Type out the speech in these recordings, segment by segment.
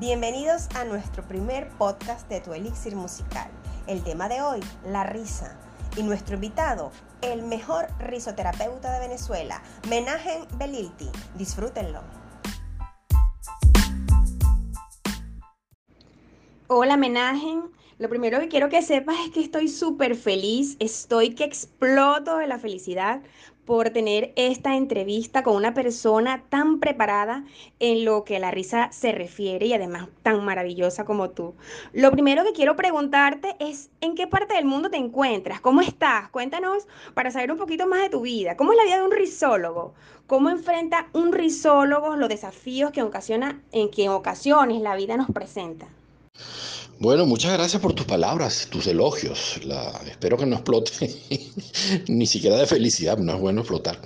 Bienvenidos a nuestro primer podcast de Tu Elixir Musical. El tema de hoy, la risa. Y nuestro invitado, el mejor risoterapeuta de Venezuela, Menajen Belilti. Disfrútenlo. Hola Menajen, lo primero que quiero que sepas es que estoy súper feliz, estoy que exploto de la felicidad por tener esta entrevista con una persona tan preparada en lo que la risa se refiere y además tan maravillosa como tú. Lo primero que quiero preguntarte es en qué parte del mundo te encuentras, cómo estás, cuéntanos para saber un poquito más de tu vida, cómo es la vida de un risólogo, cómo enfrenta un risólogo los desafíos que, ocasiona, en que en ocasiones la vida nos presenta. Bueno, muchas gracias por tus palabras, tus elogios. Espero que no explote, ni siquiera de felicidad, no es bueno explotar.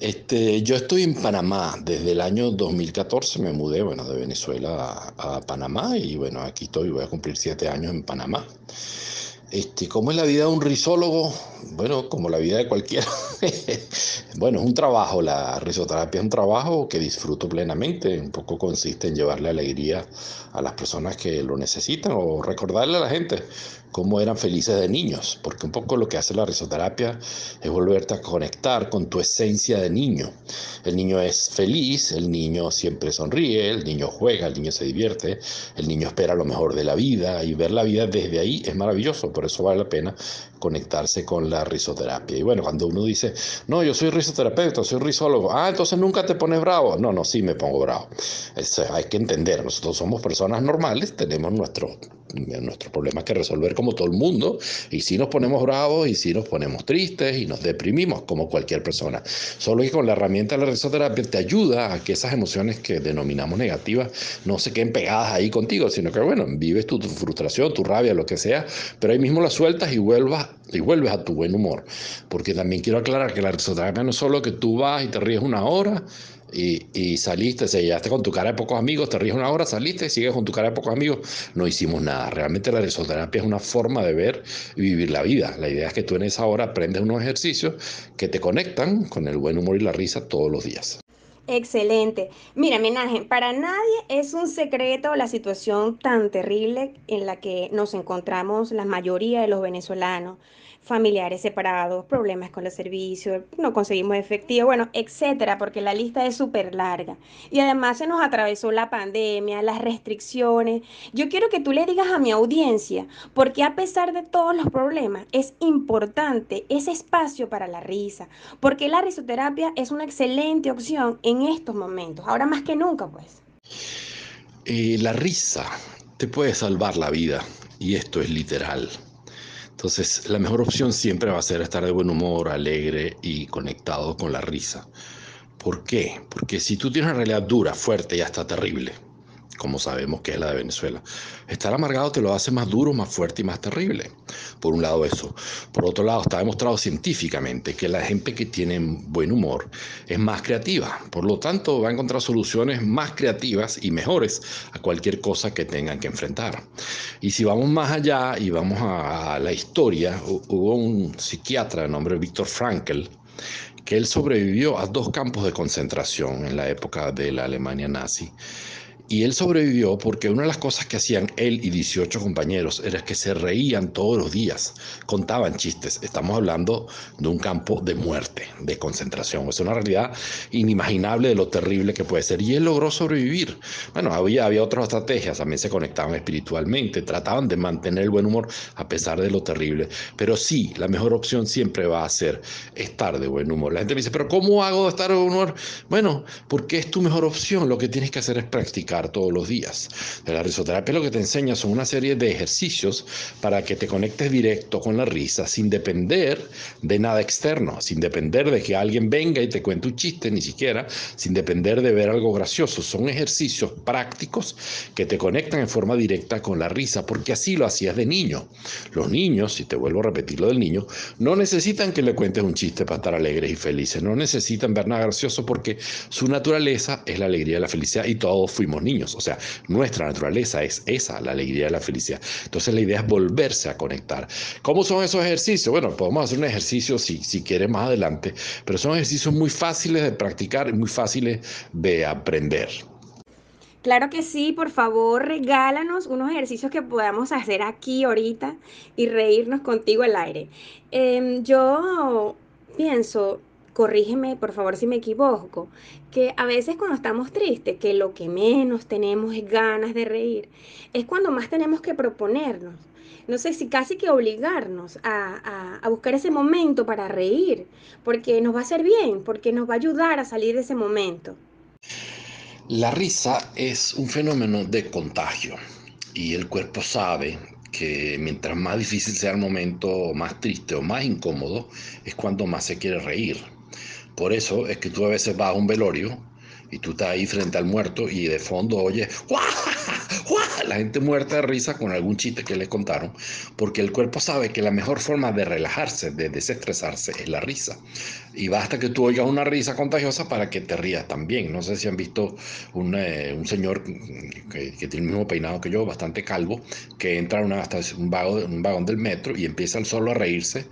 Este, yo estoy en Panamá desde el año 2014, me mudé bueno, de Venezuela a, a Panamá y bueno, aquí estoy, voy a cumplir siete años en Panamá. Este, ¿Cómo es la vida de un risólogo? Bueno, como la vida de cualquiera. bueno, es un trabajo, la risoterapia es un trabajo que disfruto plenamente. Un poco consiste en llevarle alegría a las personas que lo necesitan o recordarle a la gente cómo eran felices de niños, porque un poco lo que hace la risoterapia es volverte a conectar con tu esencia de niño. El niño es feliz, el niño siempre sonríe, el niño juega, el niño se divierte, el niño espera lo mejor de la vida y ver la vida desde ahí es maravilloso, por eso vale la pena conectarse con la risoterapia. Y bueno, cuando uno dice, no, yo soy risoterapeuta, soy risólogo, ah, entonces nunca te pones bravo. No, no, sí me pongo bravo. Eso hay que entender, nosotros somos personas normales, tenemos nuestros nuestro problemas que resolver como todo el mundo, y si nos ponemos bravos, y si nos ponemos tristes, y nos deprimimos como cualquier persona. Solo que con la herramienta de la risoterapia te ayuda a que esas emociones que denominamos negativas no se queden pegadas ahí contigo, sino que, bueno, vives tu, tu frustración, tu rabia, lo que sea, pero ahí mismo la sueltas y vuelvas y vuelves a tu buen humor. Porque también quiero aclarar que la risoterapia no es solo que tú vas y te ríes una hora y, y saliste, se llegaste con tu cara de pocos amigos, te ríes una hora, saliste, sigues con tu cara de pocos amigos, no hicimos nada. Realmente la risoterapia es una forma de ver y vivir la vida. La idea es que tú en esa hora aprendes unos ejercicios que te conectan con el buen humor y la risa todos los días. Excelente. Mira, menaje, para nadie es un secreto la situación tan terrible en la que nos encontramos la mayoría de los venezolanos familiares separados, problemas con los servicios, no conseguimos efectivo, bueno, etcétera, porque la lista es súper larga. Y además se nos atravesó la pandemia, las restricciones. Yo quiero que tú le digas a mi audiencia, porque a pesar de todos los problemas, es importante ese espacio para la risa, porque la risoterapia es una excelente opción en estos momentos, ahora más que nunca, pues. Eh, la risa te puede salvar la vida, y esto es literal. Entonces, la mejor opción siempre va a ser estar de buen humor, alegre y conectado con la risa. ¿Por qué? Porque si tú tienes una realidad dura, fuerte y hasta terrible, como sabemos que es la de Venezuela. Estar amargado te lo hace más duro, más fuerte y más terrible. Por un lado eso. Por otro lado, está demostrado científicamente que la gente que tiene buen humor es más creativa. Por lo tanto, va a encontrar soluciones más creativas y mejores a cualquier cosa que tengan que enfrentar. Y si vamos más allá y vamos a la historia, hubo un psiquiatra de nombre Víctor Frankl, que él sobrevivió a dos campos de concentración en la época de la Alemania nazi. Y él sobrevivió porque una de las cosas que hacían él y 18 compañeros era que se reían todos los días, contaban chistes. Estamos hablando de un campo de muerte, de concentración. Es una realidad inimaginable de lo terrible que puede ser. Y él logró sobrevivir. Bueno, había, había otras estrategias, también se conectaban espiritualmente, trataban de mantener el buen humor a pesar de lo terrible. Pero sí, la mejor opción siempre va a ser estar de buen humor. La gente me dice, pero ¿cómo hago de estar de buen humor? Bueno, porque es tu mejor opción. Lo que tienes que hacer es practicar todos los días. La risoterapia lo que te enseña son una serie de ejercicios para que te conectes directo con la risa sin depender de nada externo, sin depender de que alguien venga y te cuente un chiste, ni siquiera, sin depender de ver algo gracioso. Son ejercicios prácticos que te conectan en forma directa con la risa, porque así lo hacías de niño. Los niños, si te vuelvo a repetir lo del niño, no necesitan que le cuentes un chiste para estar alegres y felices, no necesitan ver nada gracioso porque su naturaleza es la alegría y la felicidad y todos fuimos niños. O sea, nuestra naturaleza es esa, la alegría y la felicidad. Entonces la idea es volverse a conectar. ¿Cómo son esos ejercicios? Bueno, podemos hacer un ejercicio si, si quieres más adelante, pero son ejercicios muy fáciles de practicar y muy fáciles de aprender. Claro que sí, por favor, regálanos unos ejercicios que podamos hacer aquí ahorita y reírnos contigo al aire. Em, yo pienso, corrígeme por favor si me equivoco, a veces cuando estamos tristes, que lo que menos tenemos es ganas de reír, es cuando más tenemos que proponernos. No sé si casi que obligarnos a, a buscar ese momento para reír, porque nos va a hacer bien, porque nos va a ayudar a salir de ese momento. La risa es un fenómeno de contagio y el cuerpo sabe que mientras más difícil sea el momento, más triste o más incómodo, es cuando más se quiere reír. Por eso es que tú a veces vas a un velorio y tú estás ahí frente al muerto y de fondo oyes la gente muerta de risa con algún chiste que le contaron, porque el cuerpo sabe que la mejor forma de relajarse, de desestresarse, es la risa. Y basta que tú oigas una risa contagiosa para que te rías también. No sé si han visto un, eh, un señor que, tiene el mismo peinado que yo, bastante calvo, que entra a una, un, un vagón del metro y empieza el solo a reírse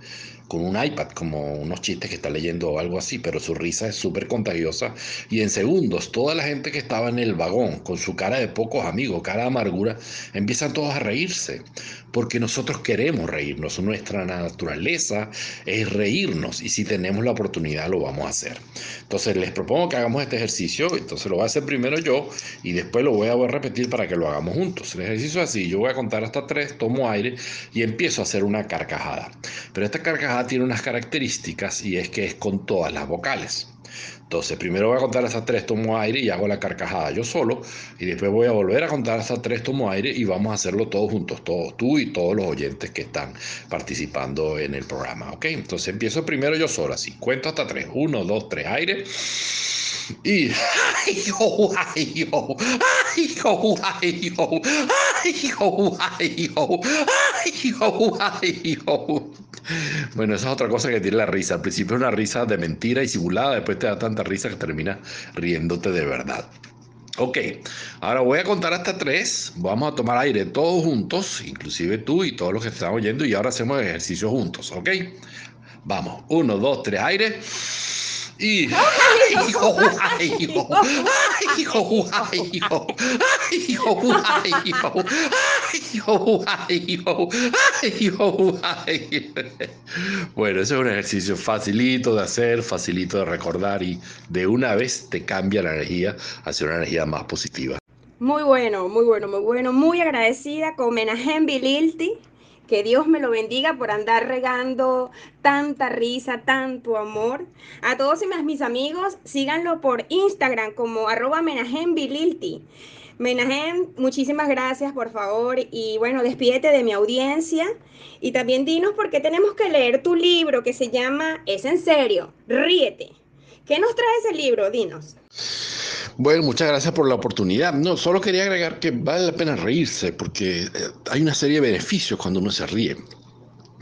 con un iPad, como unos chistes que está leyendo o algo así, pero su risa es súper contagiosa y en segundos toda la gente que estaba en el vagón con su cara de pocos amigos, cara de amargura, empiezan todos a reírse, porque nosotros queremos reírnos, nuestra naturaleza es reírnos y si tenemos la oportunidad lo vamos a hacer. Entonces les propongo que hagamos este ejercicio, entonces lo voy a hacer primero yo y después lo voy a repetir para que lo hagamos juntos. El ejercicio es así, yo voy a contar hasta tres, tomo aire y empiezo a hacer una carcajada. Pero esta carcajada tiene unas características y es que es con todas las vocales. Entonces, primero voy a contar hasta tres, tomo aire y hago la carcajada yo solo. Y después voy a volver a contar hasta tres, tomo aire y vamos a hacerlo todos juntos, todos, tú y todos los oyentes que están participando en el programa. ¿Ok? Entonces empiezo primero yo solo, así. Cuento hasta tres. Uno, dos, tres, aire. Y ay, yo, ay, yo, ay, yo, ay. Bueno, esa es otra cosa que tiene la risa. Al principio es una risa de mentira y simulada, después te da tanta risa que termina riéndote de verdad. Ok, ahora voy a contar hasta tres. Vamos a tomar aire todos juntos, inclusive tú y todos los que están oyendo, y ahora hacemos ejercicio juntos, ¿ok? Vamos, uno, dos, tres, aire. Y. ¡Ay, hijo! ¡Ay, hijo! ¡Ay, hijo! ¡Ay, hijo! ¡Ay, hijo! ¡Ay, hijo! ¡Ay, hijo! ¡Ay, hijo! ¡Ay, hijo! ¡Ay! Bueno, ese es un ejercicio facilito de hacer, facilito de recordar y de una vez te cambia la energía hacia una energía más positiva. Muy bueno, muy bueno, muy bueno. Muy agradecida con Menahem Bililti que Dios me lo bendiga por andar regando tanta risa, tanto amor. A todos y mis amigos, síganlo por Instagram como arroba. Menajem, muchísimas gracias, por favor. Y bueno, despídete de mi audiencia. Y también dinos por qué tenemos que leer tu libro que se llama Es en serio, ríete. ¿Qué nos trae ese libro? Dinos. Bueno, muchas gracias por la oportunidad. No, solo quería agregar que vale la pena reírse porque eh, hay una serie de beneficios cuando uno se ríe.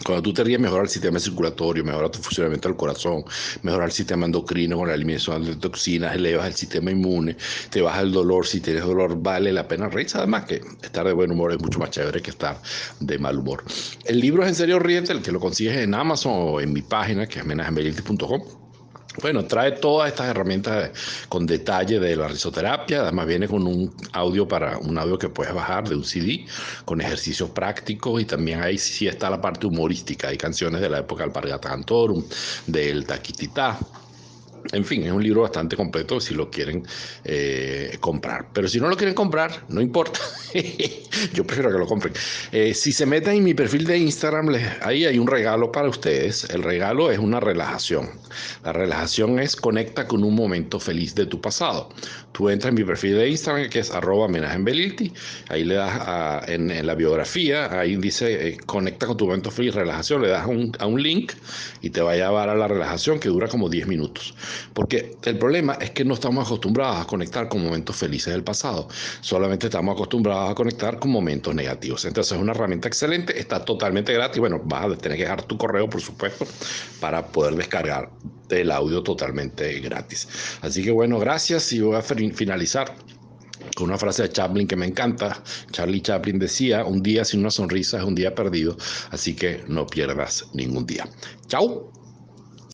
Cuando tú te ríes, mejora el sistema circulatorio, mejora tu funcionamiento del corazón, mejora el sistema endocrino con la eliminación de toxinas, elevas el sistema inmune, te baja el dolor. Si tienes dolor, vale la pena reírse. Además, que estar de buen humor es mucho más chévere que estar de mal humor. El libro es en serio Ríete, el que lo consigues en Amazon o en mi página, que es menajemelite.com bueno, trae todas estas herramientas con detalle de la risoterapia, además viene con un audio para un audio que puedes bajar de un CD con ejercicios prácticos. Y también ahí sí está la parte humorística, hay canciones de la época del Pargata Cantorum, del Taquititá, en fin, es un libro bastante completo si lo quieren eh, comprar. Pero si no lo quieren comprar, no importa. Yo prefiero que lo compren. Eh, si se meten en mi perfil de Instagram, ahí hay un regalo para ustedes. El regalo es una relajación. La relajación es conecta con un momento feliz de tu pasado. Tú entras en mi perfil de Instagram, que es arroba Ahí le das en, la biografía, ahí dice eh, conecta con tu momento feliz, relajación. Le das a un link y te va a llevar a la relajación que dura como 10 minutos. Porque el problema es que no estamos acostumbrados a conectar con momentos felices del pasado, solamente estamos acostumbrados a conectar con momentos negativos. Entonces es una herramienta excelente, está totalmente gratis. Bueno, vas a tener que dejar tu correo, por supuesto, para poder descargar el audio totalmente gratis. Así que bueno, gracias y voy a finalizar con una frase de Chaplin que me encanta. Charlie Chaplin decía, un día sin una sonrisa es un día perdido, así que no pierdas ningún día. Chao.